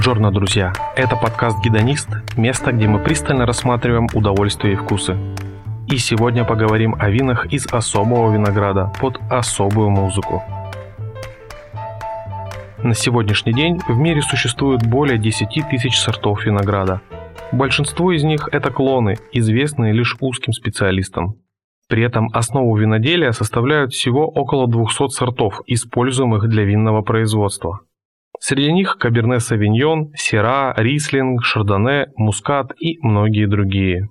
Бонжорно, друзья! Это подкаст «Гедонист», место, где мы пристально рассматриваем удовольствия и вкусы. И сегодня поговорим о винах из особого винограда под особую музыку. На сегодняшний день в мире существует более 10 тысяч сортов винограда. Большинство из них – это клоны, известные лишь узким специалистам. При этом основу виноделия составляют всего около 200 сортов, используемых для винного производства – Среди них Каберне Савиньон, Сера, Рислинг, Шардоне, Мускат и многие другие.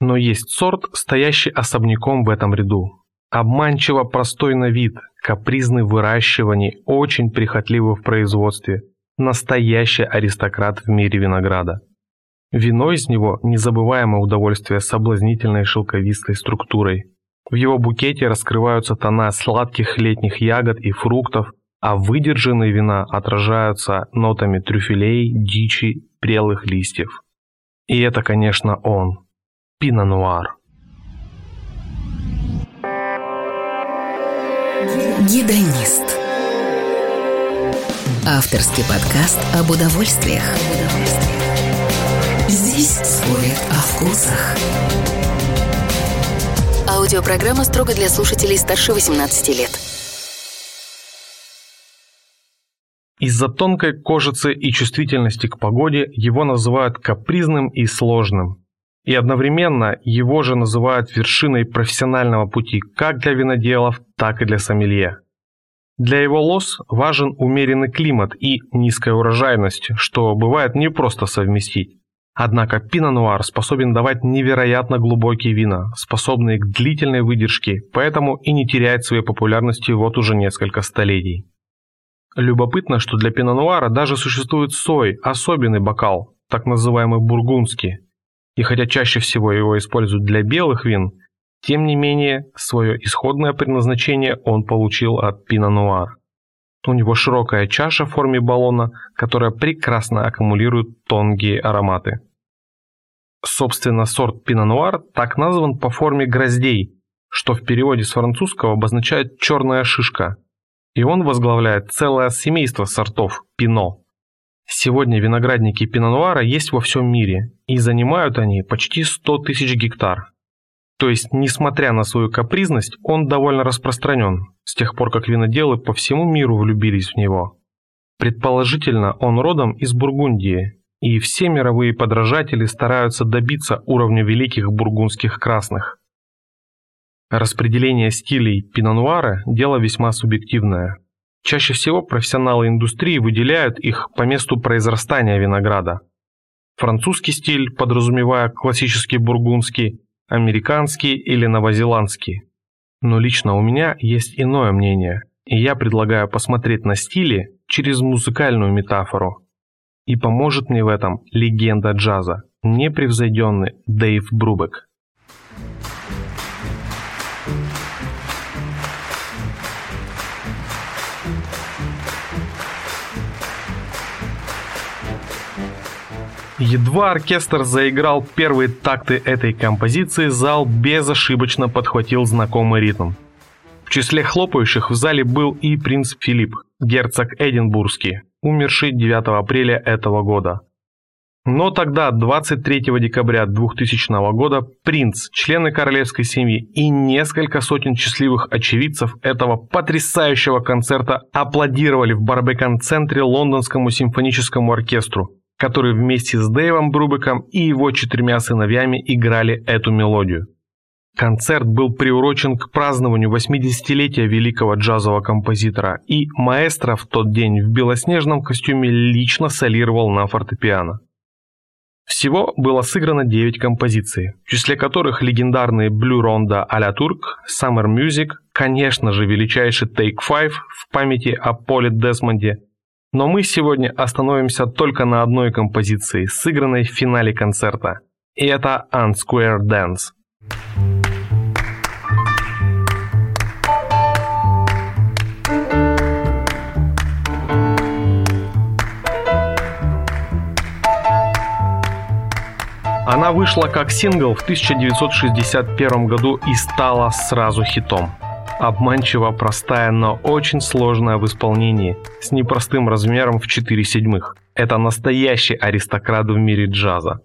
Но есть сорт, стоящий особняком в этом ряду. Обманчиво простой на вид, капризный в выращивании, очень прихотливый в производстве. Настоящий аристократ в мире винограда. Вино из него – незабываемое удовольствие с соблазнительной шелковистой структурой. В его букете раскрываются тона сладких летних ягод и фруктов, а выдержанные вина отражаются нотами трюфелей, дичи, прелых листьев. И это, конечно, он, Пино-Нуар. Гедонист. Авторский подкаст об удовольствиях. Здесь спорят о вкусах. Аудиопрограмма строго для слушателей старше 18 лет. Из-за тонкой кожицы и чувствительности к погоде его называют капризным и сложным. И одновременно его же называют вершиной профессионального пути как для виноделов, так и для сомелье. Для его лос важен умеренный климат и низкая урожайность, что бывает не просто совместить. Однако пино-нуар способен давать невероятно глубокие вина, способные к длительной выдержке, поэтому и не теряет своей популярности вот уже несколько столетий. Любопытно, что для пино-нуара даже существует сой, особенный бокал, так называемый бургундский. И хотя чаще всего его используют для белых вин, тем не менее свое исходное предназначение он получил от пино-нуар. У него широкая чаша в форме баллона, которая прекрасно аккумулирует тонкие ароматы. Собственно, сорт пино-нуар так назван по форме гроздей, что в переводе с французского обозначает «черная шишка», и он возглавляет целое семейство сортов пино. Сегодня виноградники пино-нуара есть во всем мире, и занимают они почти 100 тысяч гектар. То есть, несмотря на свою капризность, он довольно распространен, с тех пор как виноделы по всему миру влюбились в него. Предположительно, он родом из Бургундии, и все мировые подражатели стараются добиться уровня великих бургундских красных. Распределение стилей пино-нуара – дело весьма субъективное. Чаще всего профессионалы индустрии выделяют их по месту произрастания винограда. Французский стиль, подразумевая классический бургундский, американский или новозеландский. Но лично у меня есть иное мнение, и я предлагаю посмотреть на стили через музыкальную метафору. И поможет мне в этом легенда джаза, непревзойденный Дэйв Брубек. Едва оркестр заиграл первые такты этой композиции, зал безошибочно подхватил знакомый ритм. В числе хлопающих в зале был и принц Филипп, герцог Эдинбургский, умерший 9 апреля этого года. Но тогда, 23 декабря 2000 года, принц, члены королевской семьи и несколько сотен счастливых очевидцев этого потрясающего концерта аплодировали в Барбекан-центре лондонскому симфоническому оркестру, который вместе с Дэйвом Брубеком и его четырьмя сыновьями играли эту мелодию. Концерт был приурочен к празднованию 80-летия великого джазового композитора, и маэстро в тот день в белоснежном костюме лично солировал на фортепиано. Всего было сыграно 9 композиций, в числе которых легендарные Blue Ronda а-ля Турк, Summer Music, конечно же величайший Take Five в памяти о Поле Десмонде но мы сегодня остановимся только на одной композиции, сыгранной в финале концерта. И это Unsquare Dance. Она вышла как сингл в 1961 году и стала сразу хитом обманчиво простая, но очень сложная в исполнении, с непростым размером в 4 седьмых. Это настоящий аристократ в мире джаза.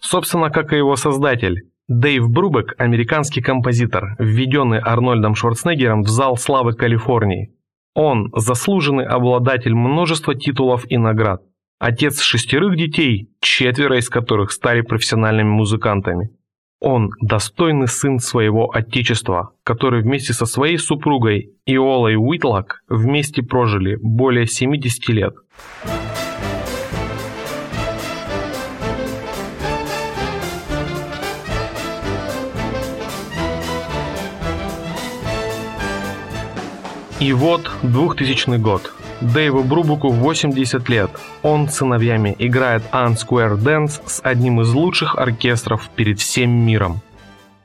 Собственно, как и его создатель. Дэйв Брубек – американский композитор, введенный Арнольдом Шварценеггером в зал славы Калифорнии. Он – заслуженный обладатель множества титулов и наград. Отец шестерых детей, четверо из которых стали профессиональными музыкантами. Он – достойный сын своего отечества, который вместе со своей супругой Иолой Уитлок вместе прожили более 70 лет. И вот 2000 год. Дэйву Брубуку 80 лет. Он с сыновьями играет Unsquare Dance с одним из лучших оркестров перед всем миром.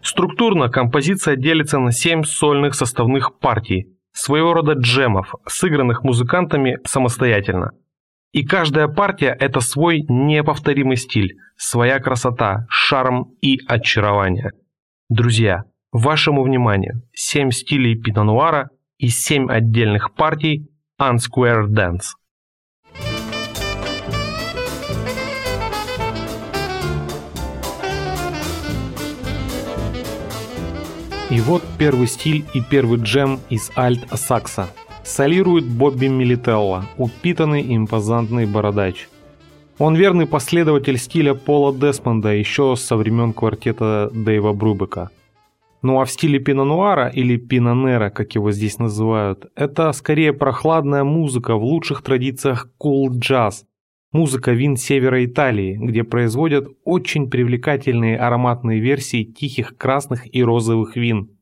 Структурно композиция делится на 7 сольных составных партий, своего рода джемов, сыгранных музыкантами самостоятельно. И каждая партия – это свой неповторимый стиль, своя красота, шарм и очарование. Друзья, вашему вниманию 7 стилей пино-нуара и 7 отдельных партий Unsquare Dance. И вот первый стиль и первый джем из альт-сакса. Солирует Бобби Милителло, упитанный импозантный бородач. Он верный последователь стиля Пола Десмонда еще со времен квартета Дэйва Брубека – ну а в стиле пино-нуара или пино-нера, как его здесь называют, это скорее прохладная музыка в лучших традициях кул-джаз. Музыка вин севера Италии, где производят очень привлекательные ароматные версии тихих красных и розовых вин.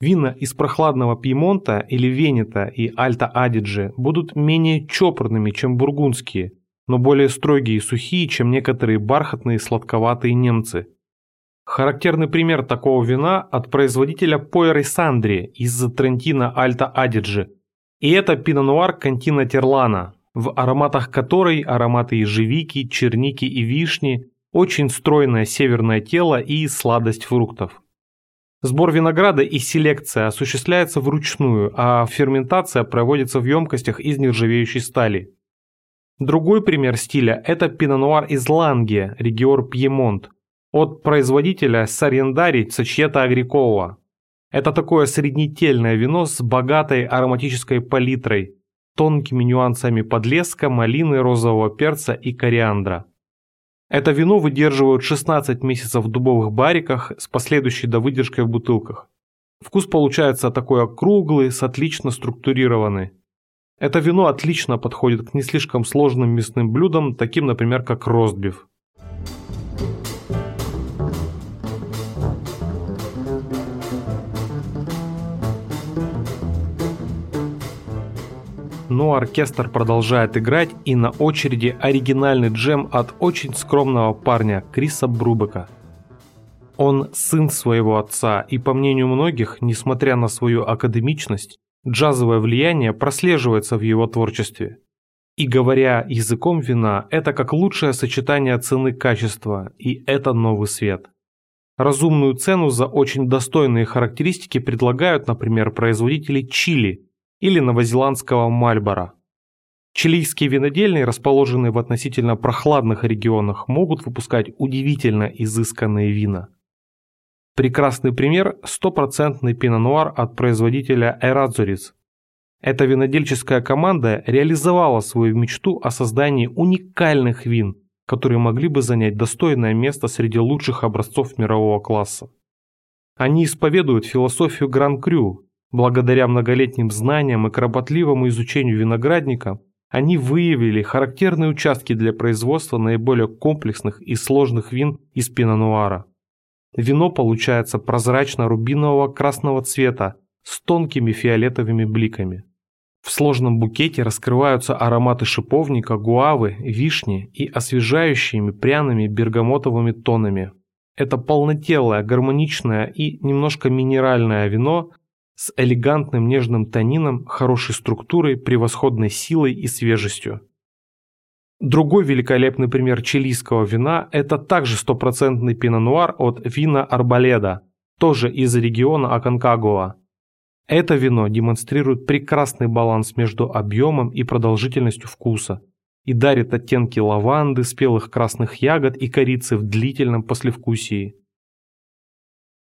Вина из прохладного Пьемонта или Венета и Альта-Адиджи будут менее чопорными, чем бургундские, но более строгие и сухие, чем некоторые бархатные сладковатые немцы – Характерный пример такого вина от производителя Пойры Сандри из Трентина Альта Адиджи. И это пино-нуар Кантина Терлана, в ароматах которой ароматы ежевики, черники и вишни, очень стройное северное тело и сладость фруктов. Сбор винограда и селекция осуществляется вручную, а ферментация проводится в емкостях из нержавеющей стали. Другой пример стиля – это пино-нуар из Ланге, регион Пьемонт, от производителя Сарендари Цачьета Агрикола. Это такое среднетельное вино с богатой ароматической палитрой, тонкими нюансами подлеска, малины, розового перца и кориандра. Это вино выдерживают 16 месяцев в дубовых бариках с последующей довыдержкой в бутылках. Вкус получается такой округлый, с отлично структурированный. Это вино отлично подходит к не слишком сложным мясным блюдам, таким, например, как ростбиф. Но оркестр продолжает играть и на очереди оригинальный джем от очень скромного парня Криса Брубека. Он сын своего отца, и по мнению многих, несмотря на свою академичность, джазовое влияние прослеживается в его творчестве. И говоря языком вина, это как лучшее сочетание цены-качества, и это новый свет. Разумную цену за очень достойные характеристики предлагают, например, производители чили – или новозеландского Мальбора. Чилийские винодельни, расположенные в относительно прохладных регионах, могут выпускать удивительно изысканные вина. Прекрасный пример – стопроцентный пино-нуар от производителя Эрадзурис. Эта винодельческая команда реализовала свою мечту о создании уникальных вин, которые могли бы занять достойное место среди лучших образцов мирового класса. Они исповедуют философию Гран-Крю, Благодаря многолетним знаниям и кропотливому изучению виноградника, они выявили характерные участки для производства наиболее комплексных и сложных вин из пино-нуара. Вино получается прозрачно-рубинового красного цвета с тонкими фиолетовыми бликами. В сложном букете раскрываются ароматы шиповника, гуавы, вишни и освежающими пряными бергамотовыми тонами. Это полнотелое, гармоничное и немножко минеральное вино с элегантным нежным тонином, хорошей структурой, превосходной силой и свежестью. Другой великолепный пример чилийского вина – это также стопроцентный пино-нуар от вина Арбаледа, тоже из региона Аконкагуа. Это вино демонстрирует прекрасный баланс между объемом и продолжительностью вкуса, и дарит оттенки лаванды, спелых красных ягод и корицы в длительном послевкусии.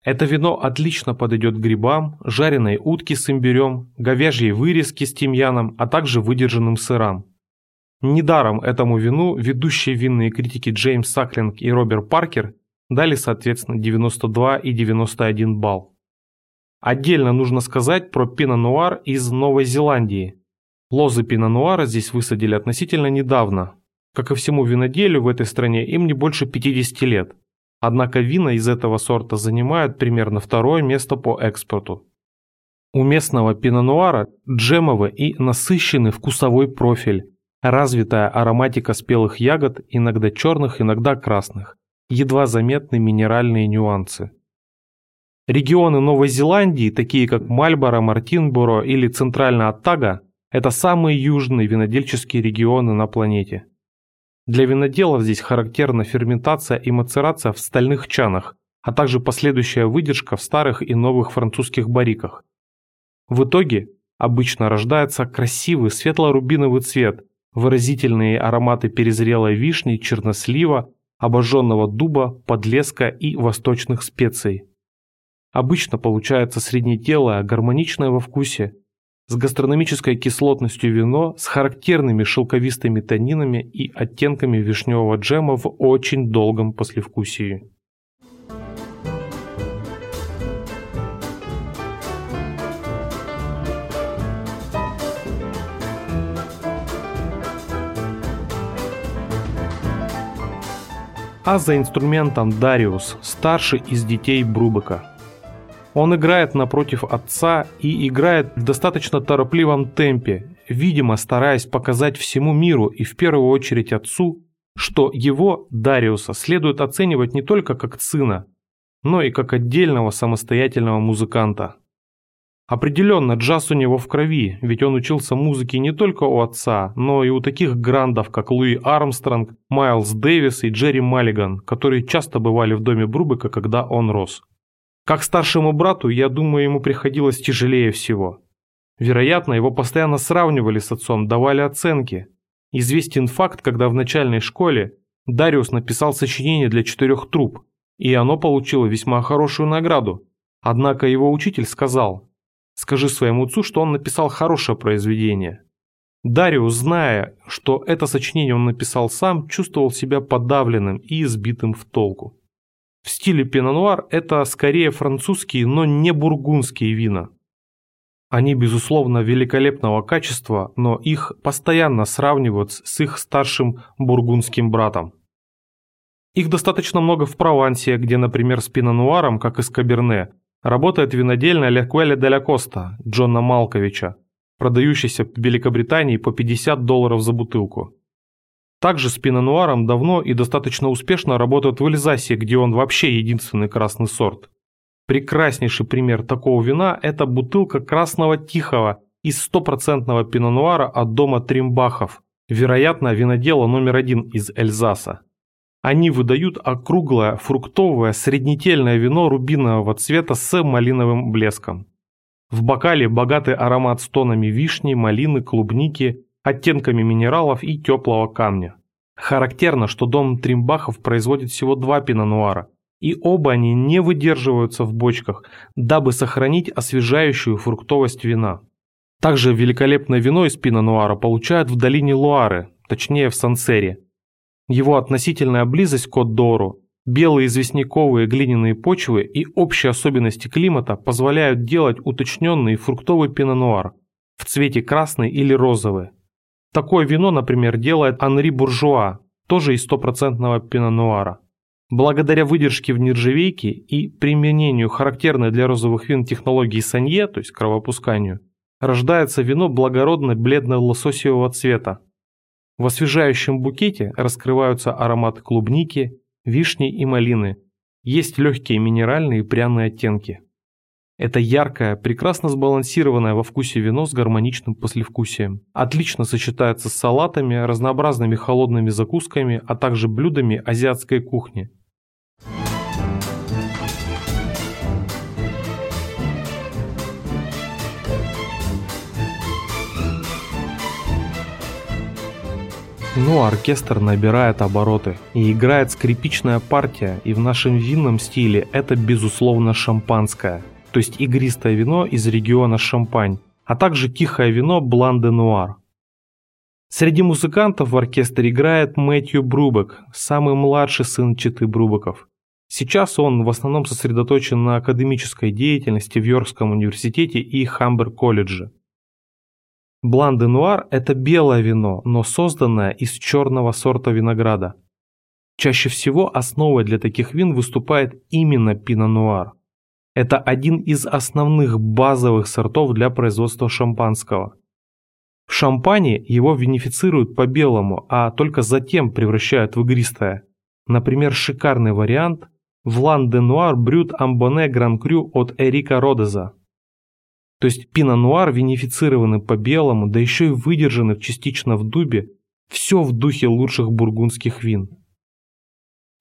Это вино отлично подойдет грибам, жареной утке с имбирем, говяжьей вырезки с тимьяном, а также выдержанным сырам. Недаром этому вину ведущие винные критики Джеймс Саклинг и Роберт Паркер дали соответственно 92 и 91 балл. Отдельно нужно сказать про пино-нуар из Новой Зеландии. Лозы пино-нуара здесь высадили относительно недавно. Как и всему виноделию в этой стране им не больше 50 лет. Однако вина из этого сорта занимают примерно второе место по экспорту. У местного пино-нуара джемовый и насыщенный вкусовой профиль, развитая ароматика спелых ягод, иногда черных, иногда красных, едва заметны минеральные нюансы. Регионы Новой Зеландии, такие как Мальборо, Мартинборо или Центральная Оттага, это самые южные винодельческие регионы на планете. Для виноделов здесь характерна ферментация и мацерация в стальных чанах, а также последующая выдержка в старых и новых французских барриках. В итоге обычно рождается красивый светло-рубиновый цвет, выразительные ароматы перезрелой вишни, чернослива, обожженного дуба, подлеска и восточных специй. Обычно получается среднетелое, гармоничное во вкусе, с гастрономической кислотностью вино с характерными шелковистыми тонинами и оттенками вишневого джема в очень долгом послевкусии. А за инструментом Дариус, старший из детей Брубека – он играет напротив отца и играет в достаточно торопливом темпе, видимо стараясь показать всему миру и в первую очередь отцу, что его, Дариуса, следует оценивать не только как сына, но и как отдельного самостоятельного музыканта. Определенно, джаз у него в крови, ведь он учился музыке не только у отца, но и у таких грандов, как Луи Армстронг, Майлз Дэвис и Джерри Маллиган, которые часто бывали в доме Брубека, когда он рос. Как старшему брату, я думаю, ему приходилось тяжелее всего. Вероятно, его постоянно сравнивали с отцом, давали оценки. Известен факт, когда в начальной школе Дариус написал сочинение для четырех труб, и оно получило весьма хорошую награду. Однако его учитель сказал, «Скажи своему отцу, что он написал хорошее произведение». Дариус, зная, что это сочинение он написал сам, чувствовал себя подавленным и избитым в толку. В стиле пино-нуар это скорее французские, но не бургундские вина. Они, безусловно, великолепного качества, но их постоянно сравнивают с их старшим бургундским братом. Их достаточно много в Провансе, где, например, с пино-нуаром, как и с Каберне, работает винодельня Лекуэля де ля Коста Джона Малковича, продающаяся в Великобритании по 50 долларов за бутылку. Также с пино-нуаром давно и достаточно успешно работают в Эльзасе, где он вообще единственный красный сорт. Прекраснейший пример такого вина – это бутылка красного тихого из стопроцентного пино-нуара от дома Тримбахов, вероятно, винодела номер один из Эльзаса. Они выдают округлое, фруктовое, среднетельное вино рубинового цвета с малиновым блеском. В бокале богатый аромат с тонами вишни, малины, клубники, оттенками минералов и теплого камня. Характерно, что дом Тримбахов производит всего два пино-нуара, и оба они не выдерживаются в бочках, дабы сохранить освежающую фруктовость вина. Также великолепное вино из пино-нуара получают в долине Луары, точнее в Сансере. Его относительная близость к Кот-Дору, белые известняковые глиняные почвы и общие особенности климата позволяют делать уточненный фруктовый пино-нуар в цвете красный или розовый, Такое вино, например, делает Анри Буржуа, тоже из стопроцентного пино-нуара. Благодаря выдержке в нержавейке и применению характерной для розовых вин технологии санье, то есть кровопусканию, рождается вино благородно бледно-лососевого цвета. В освежающем букете раскрываются ароматы клубники, вишни и малины. Есть легкие минеральные и пряные оттенки. Это яркое, прекрасно сбалансированное во вкусе вино с гармоничным послевкусием. Отлично сочетается с салатами, разнообразными холодными закусками, а также блюдами азиатской кухни. Но оркестр набирает обороты и играет скрипичная партия, и в нашем винном стиле это безусловно шампанское, то есть игристое вино из региона Шампань, а также тихое вино Блан де Нуар. Среди музыкантов в оркестре играет Мэтью Брубек, самый младший сын Читы Брубеков. Сейчас он в основном сосредоточен на академической деятельности в Йоркском университете и Хамбер-колледже. Блан де Нуар – это белое вино, но созданное из черного сорта винограда. Чаще всего основой для таких вин выступает именно пино-нуар. Это один из основных базовых сортов для производства шампанского. В шампане его винифицируют по-белому, а только затем превращают в игристое. Например, шикарный вариант – Влан де Нуар Брют Амбоне Гран Крю от Эрика Родеза. То есть пино-нуар винифицированы по-белому, да еще и выдержаны частично в дубе, все в духе лучших бургундских вин.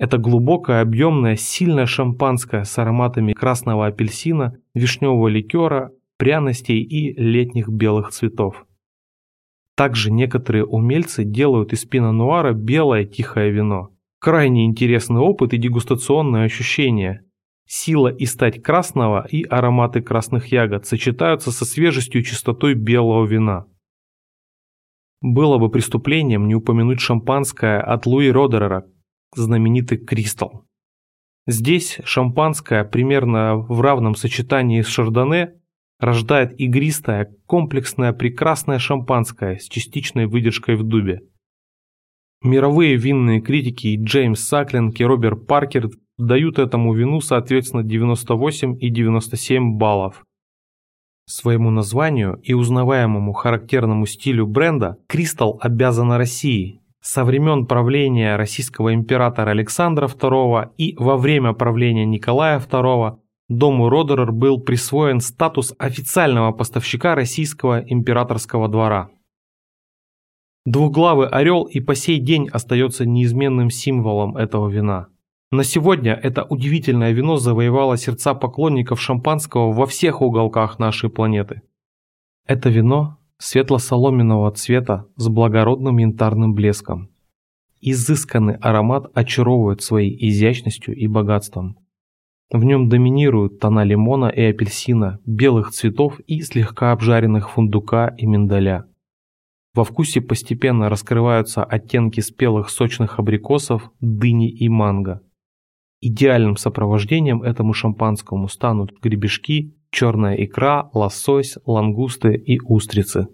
Это глубокое, объемное, сильное шампанское с ароматами красного апельсина, вишневого ликера, пряностей и летних белых цветов. Также некоторые умельцы делают из пино-нуара белое тихое вино. Крайне интересный опыт и дегустационное ощущение – Сила и стать красного и ароматы красных ягод сочетаются со свежестью и чистотой белого вина. Было бы преступлением не упомянуть шампанское от Луи Родерера, знаменитый Кристалл. Здесь шампанское примерно в равном сочетании с шардоне рождает игристое, комплексное, прекрасное шампанское с частичной выдержкой в дубе. Мировые винные критики Джеймс Саклинг и Роберт Паркер дают этому вину соответственно 98 и 97 баллов. Своему названию и узнаваемому характерному стилю бренда Кристалл обязана России. Со времен правления российского императора Александра II и во время правления Николая II дому Родерер был присвоен статус официального поставщика российского императорского двора. Двуглавый орел и по сей день остается неизменным символом этого вина. На сегодня это удивительное вино завоевало сердца поклонников шампанского во всех уголках нашей планеты. Это вино светло-соломенного цвета с благородным янтарным блеском. Изысканный аромат очаровывает своей изящностью и богатством. В нем доминируют тона лимона и апельсина, белых цветов и слегка обжаренных фундука и миндаля. Во вкусе постепенно раскрываются оттенки спелых сочных абрикосов, дыни и манго. Идеальным сопровождением этому шампанскому станут гребешки, черная икра, лосось, лангусты и устрицы.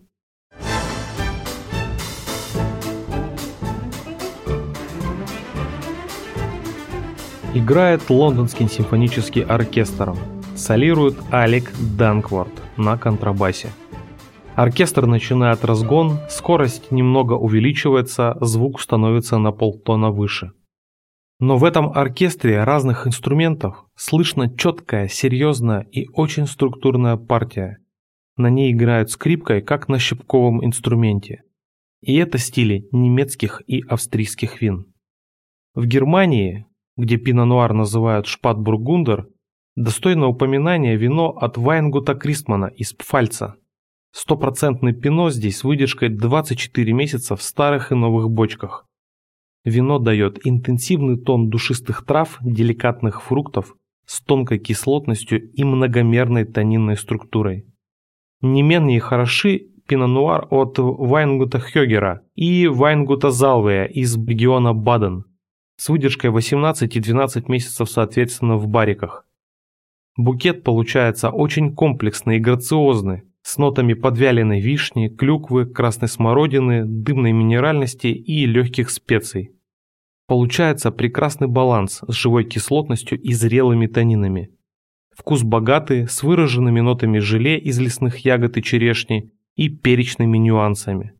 Играет лондонский симфонический оркестр. Солирует Алек Данкворт на контрабасе. Оркестр начинает разгон, скорость немного увеличивается, звук становится на полтона выше. Но в этом оркестре разных инструментов слышно четкая, серьезная и очень структурная партия. На ней играют скрипкой, как на щипковом инструменте. И это стили немецких и австрийских вин. В Германии, где пино-нуар называют шпатбургундер, достойно упоминания вино от Вайнгута Кристмана из Пфальца. Стопроцентный пино здесь с выдержкой 24 месяца в старых и новых бочках. Вино дает интенсивный тон душистых трав, деликатных фруктов с тонкой кислотностью и многомерной тонинной структурой. Не менее хороши пино-нуар от Вайнгута Хёгера и Вайнгута Залвея из региона Баден с выдержкой 18 и 12 месяцев соответственно в бариках. Букет получается очень комплексный и грациозный, с нотами подвяленной вишни, клюквы, красной смородины, дымной минеральности и легких специй. Получается прекрасный баланс с живой кислотностью и зрелыми танинами. Вкус богатый, с выраженными нотами желе из лесных ягод и черешни и перечными нюансами.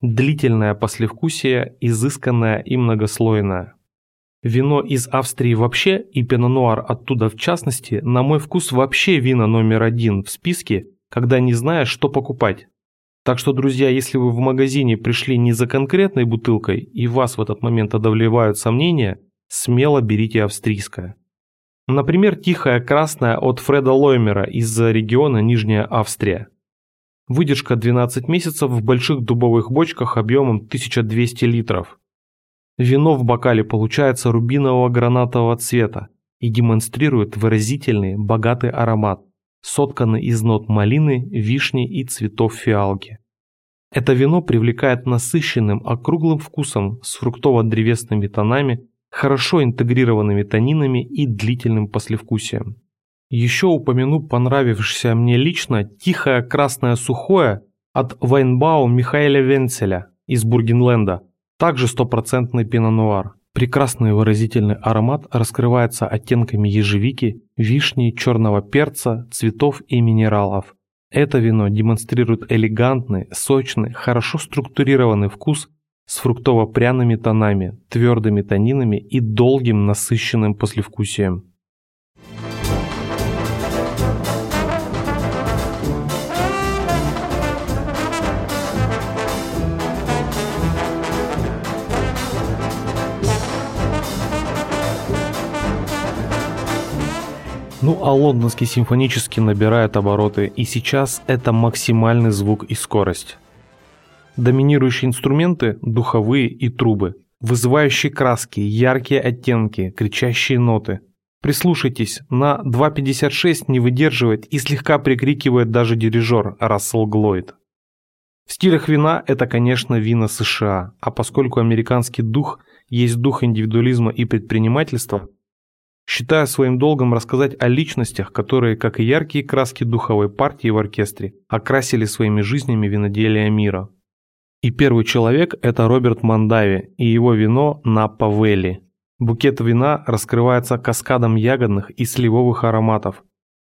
Длительное послевкусие, изысканное и многослойное. Вино из Австрии вообще и пино-нуар оттуда в частности, на мой вкус вообще вина номер один в списке, когда не знаешь, что покупать. Так что, друзья, если вы в магазине пришли не за конкретной бутылкой и вас в этот момент одолевают сомнения, смело берите австрийское. Например, тихая красная от Фреда Лоймера из региона Нижняя Австрия. Выдержка 12 месяцев в больших дубовых бочках объемом 1200 литров. Вино в бокале получается рубинового гранатового цвета и демонстрирует выразительный, богатый аромат, сотканный из нот малины, вишни и цветов фиалки. Это вино привлекает насыщенным, округлым вкусом с фруктово-древесными тонами, хорошо интегрированными тонинами и длительным послевкусием. Еще упомяну понравившееся мне лично тихое красное сухое от Вайнбау Михаэля Венцеля из Бургенленда, также стопроцентный пино-нуар. Прекрасный выразительный аромат раскрывается оттенками ежевики, вишни, черного перца, цветов и минералов. Это вино демонстрирует элегантный, сочный, хорошо структурированный вкус с фруктово-пряными тонами, твердыми тонинами и долгим насыщенным послевкусием. Ну а лондонский симфонический набирает обороты, и сейчас это максимальный звук и скорость. Доминирующие инструменты – духовые и трубы, вызывающие краски, яркие оттенки, кричащие ноты. Прислушайтесь, на 2.56 не выдерживает и слегка прикрикивает даже дирижер Рассел Глойд. В стилях вина это, конечно, вина США, а поскольку американский дух есть дух индивидуализма и предпринимательства, считая своим долгом рассказать о личностях, которые, как и яркие краски духовой партии в оркестре, окрасили своими жизнями виноделия мира. И первый человек – это Роберт Мандави и его вино Наппа Вэлли. Букет вина раскрывается каскадом ягодных и сливовых ароматов,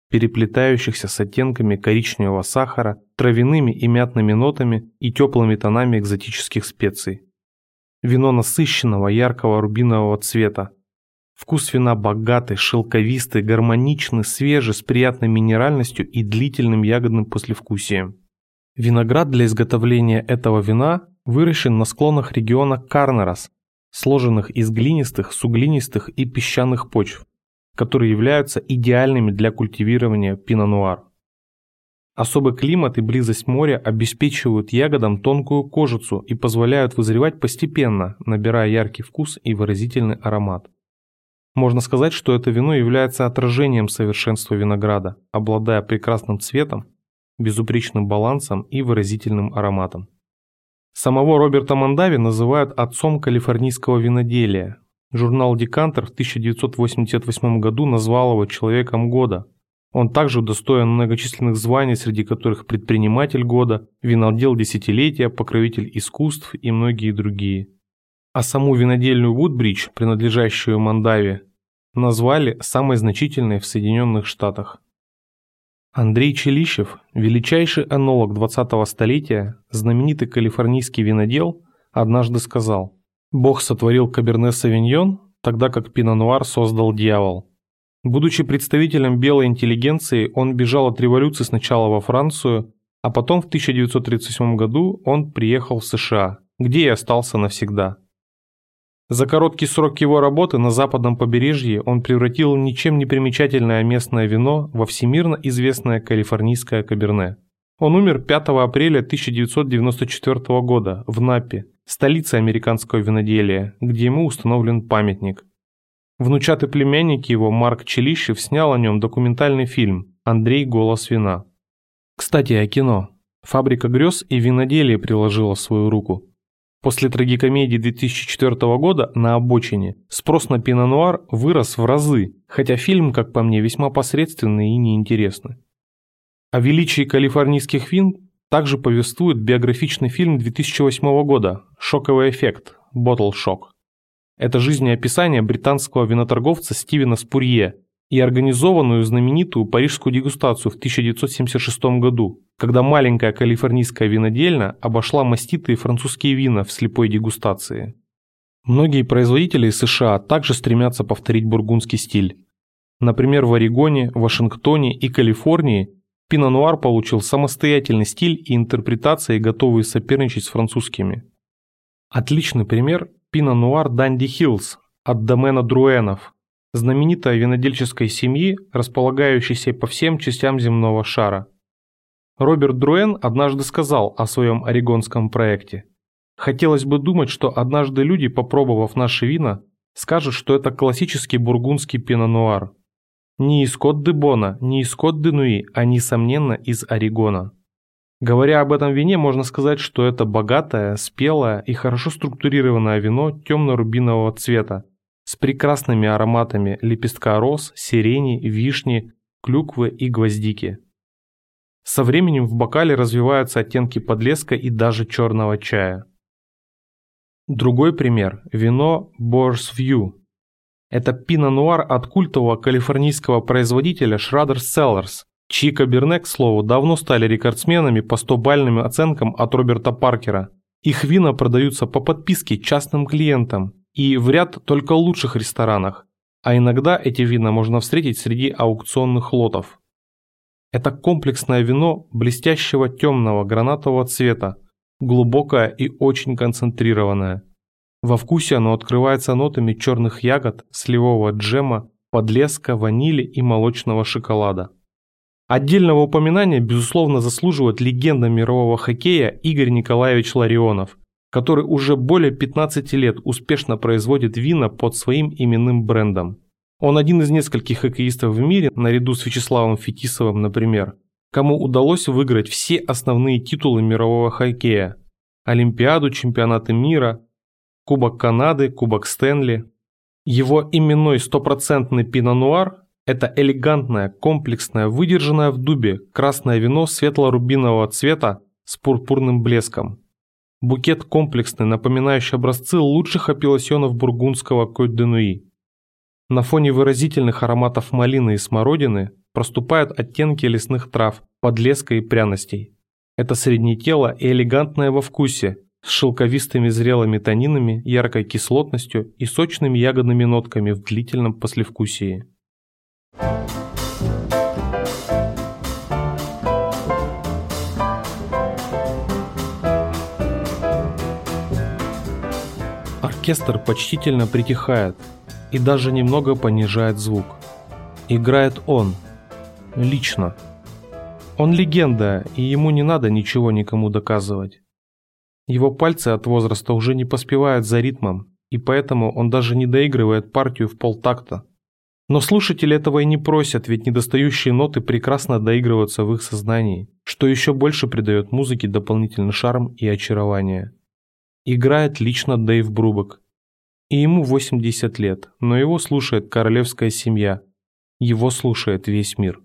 переплетающихся с оттенками коричневого сахара, травяными и мятными нотами и теплыми тонами экзотических специй. Вино насыщенного яркого рубинового цвета, Вкус вина богатый, шелковистый, гармоничный, свежий, с приятной минеральностью и длительным ягодным послевкусием. Виноград для изготовления этого вина выращен на склонах региона Карнерас, сложенных из глинистых, суглинистых и песчаных почв, которые являются идеальными для культивирования пино-нуар. Особый климат и близость моря обеспечивают ягодам тонкую кожицу и позволяют вызревать постепенно, набирая яркий вкус и выразительный аромат. Можно сказать, что это вино является отражением совершенства винограда, обладая прекрасным цветом, безупречным балансом и выразительным ароматом. Самого Роберта Мандави называют отцом калифорнийского виноделия. Журнал «Декантер» в 1988 году назвал его «Человеком года». Он также удостоен многочисленных званий, среди которых предприниматель года, винодел десятилетия, покровитель искусств и многие другие. А саму винодельную Вудбридж, принадлежащую Мандаве, назвали самой значительной в Соединенных Штатах. Андрей Челищев, величайший энолог 20-го столетия, знаменитый калифорнийский винодел, однажды сказал «Бог сотворил Каберне Савиньон, тогда как Пино-Нуар создал дьявол». Будучи представителем белой интеллигенции, он бежал от революции сначала во Францию, а потом в 1937 году он приехал в США, где и остался навсегда. За короткий срок его работы на западном побережье он превратил ничем не примечательное местное вино во всемирно известное калифорнийское каберне. Он умер 5 апреля 1994 года в Напе, столице американского виноделия, где ему установлен памятник. Внучатый племянник его Марк Челищев снял о нем документальный фильм «Андрей. Голос вина». Кстати, о кино. «Фабрика грез» и виноделие приложила свою руку. После трагикомедии 2004 года «На обочине» спрос на пино-нуар вырос в разы, хотя фильм, как по мне, весьма посредственный и неинтересный. О величии калифорнийских вин также повествует биографичный фильм 2008 года «Шоковый эффект» «Bottle Shock». Это жизнеописание британского виноторговца Стивена Спурье и организованную знаменитую парижскую дегустацию в 1976 году, когда маленькая калифорнийская винодельня обошла маститые французские вина в слепой дегустации. Многие производители США также стремятся повторить бургундский стиль. Например, в Орегоне, Вашингтоне и Калифорнии пино-нуар получил самостоятельный стиль и интерпретации, готовые соперничать с французскими. Отличный пример – пино-нуар Данди Хиллз от домена Друэнов, знаменитой винодельческой семьи, располагающейся по всем частям земного шара – Роберт Друэн однажды сказал о своем орегонском проекте. Хотелось бы думать, что однажды люди, попробовав наши вина, скажут, что это классический бургундский пино-нуар. Не из Кот-де-Бона, не из Кот-де-Нуи, а несомненно из Орегона. Говоря об этом вине, можно сказать, что это богатое, спелое и хорошо структурированное вино темно-рубинового цвета с прекрасными ароматами лепестка роз, сирени, вишни, клюквы и гвоздики. Со временем в бокале развиваются оттенки подлеска и даже черного чая. Другой пример – вино Boar's View. Это пино-нуар от культового калифорнийского производителя Schrader's Cellars, чьи каберне, к слову, давно стали рекордсменами по 100-бальным оценкам от Роберта Паркера. Их вина продаются по подписке частным клиентам и в ряд только лучших ресторанах, а иногда эти вина можно встретить среди аукционных лотов. Это комплексное вино блестящего темного гранатового цвета, глубокое и очень концентрированное. Во вкусе оно открывается нотами черных ягод, сливового джема, подлеска, ванили и молочного шоколада. Отдельного упоминания, безусловно, заслуживает легенда мирового хоккея Игорь Николаевич Ларионов, который уже более 15 лет успешно производит вина под своим именным брендом. Он один из нескольких хоккеистов в мире, наряду с Вячеславом Фетисовым, например, кому удалось выиграть все основные титулы мирового хоккея – Олимпиаду, чемпионаты мира, Кубок Канады, Кубок Стэнли. Его именной стопроцентный пино-нуар – это элегантное, комплексное, выдержанное в дубе красное вино светло-рубинового цвета с пурпурным блеском. Букет комплексный, напоминающий образцы лучших апелласьонов бургундского Кот-де-Нуи. На фоне выразительных ароматов малины и смородины проступают оттенки лесных трав, подлеска и пряностей. Это среднее тело и элегантное во вкусе, с шелковистыми зрелыми танинами, яркой кислотностью и сочными ягодными нотками в длительном послевкусии. Оркестр почтительно притихает, и даже немного понижает звук. Играет он. Лично. Он легенда, и ему не надо ничего никому доказывать. Его пальцы от возраста уже не поспевают за ритмом, и поэтому он даже не доигрывает партию в полтакта. Но слушатели этого и не просят, ведь недостающие ноты прекрасно доигрываются в их сознании, что еще больше придает музыке дополнительный шарм и очарование. Играет лично Дэйв Брубок, и ему 80 лет, но его слушает королевская семья. Его слушает весь мир.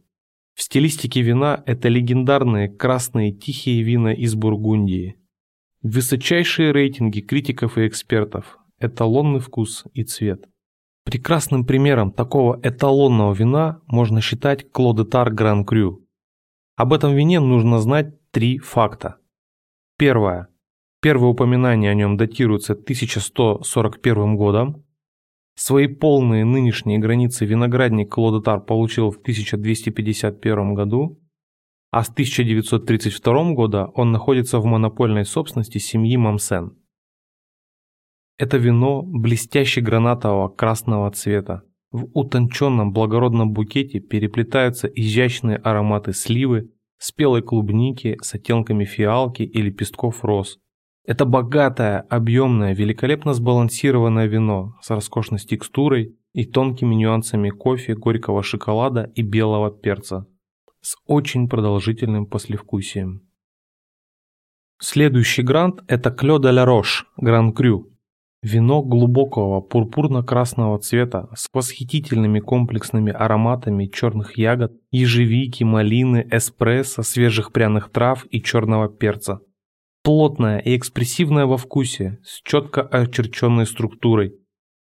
В стилистике вина это легендарные красные тихие вина из Бургундии. Высочайшие рейтинги критиков и экспертов, эталонный вкус и цвет. Прекрасным примером такого эталонного вина можно считать Клодетар Гран Крю. Об этом вине нужно знать три факта. Первое. Первое упоминание о нем датируется 1141 годом. Свои полные нынешние границы виноградник Клодотар получил в 1251 году, а с 1932 года он находится в монопольной собственности семьи Мамсен. Это вино блестяще гранатового красного цвета. В утонченном благородном букете переплетаются изящные ароматы сливы, спелой клубники с оттенками фиалки и лепестков роз, это богатое, объемное, великолепно сбалансированное вино с роскошной текстурой и тонкими нюансами кофе, горького шоколада и белого перца с очень продолжительным послевкусием. Следующий грант – это Клё де ла Рош, Гран Крю. Вино глубокого пурпурно-красного цвета с восхитительными комплексными ароматами черных ягод, ежевики, малины, эспрессо, свежих пряных трав и черного перца – плотная и экспрессивная во вкусе, с четко очерченной структурой,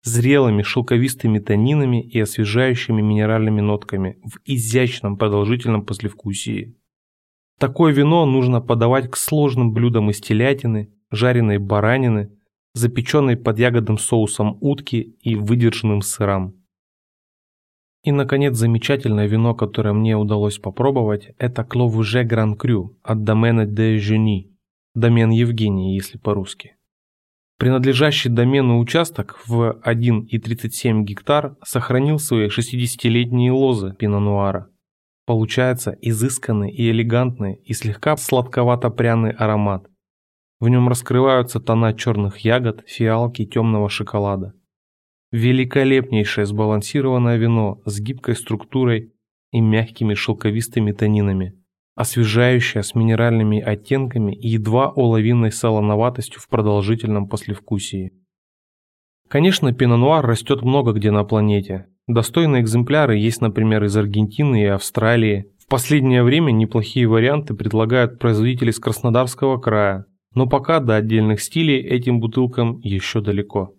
зрелыми шелковистыми танинами и освежающими минеральными нотками в изящном продолжительном послевкусии. Такое вино нужно подавать к сложным блюдам из телятины, жареной баранины, запеченной под ягодным соусом утки и выдержанным сырам. И, наконец, замечательное вино, которое мне удалось попробовать, это Кловуже Гран Крю от Домена де Жени домен Евгения, если по-русски. Принадлежащий домену участок в 1,37 гектар сохранил свои 60-летние лозы пино-нуара. Получается изысканный и элегантный и слегка сладковато-пряный аромат. В нем раскрываются тона черных ягод, фиалки, темного шоколада. Великолепнейшее сбалансированное вино с гибкой структурой и мягкими шелковистыми тонинами, освежающее с минеральными оттенками и едва уловимой солоноватостью в продолжительном послевкусии. Конечно, пино-нуар растет много где на планете. Достойные экземпляры есть, например, из Аргентины и Австралии. В последнее время неплохие варианты предлагают производители из Краснодарского края, но пока до отдельных стилей этим бутылкам еще далеко.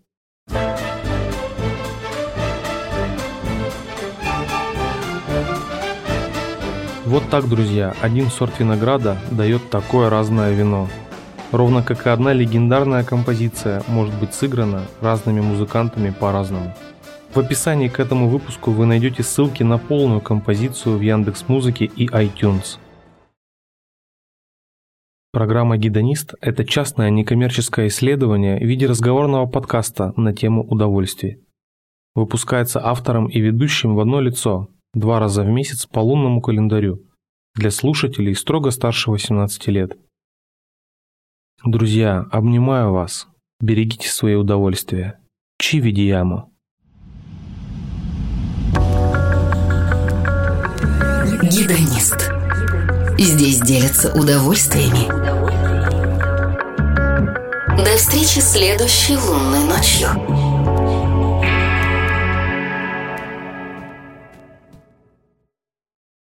Вот так, друзья, один сорт винограда дает такое разное вино. Ровно как и одна легендарная композиция может быть сыграна разными музыкантами по-разному. В описании к этому выпуску вы найдете ссылки на полную композицию в Яндекс Музыке и iTunes. Программа «Гидонист» – это частное некоммерческое исследование в виде разговорного подкаста на тему удовольствий. Выпускается автором и ведущим в одно лицо, два раза в месяц по лунному календарю, для слушателей строго старше 18 лет. Друзья, обнимаю вас. Берегите свои удовольствия. Чивидияму. Гидонист. Здесь делятся удовольствиями. До встречи следующей лунной ночью.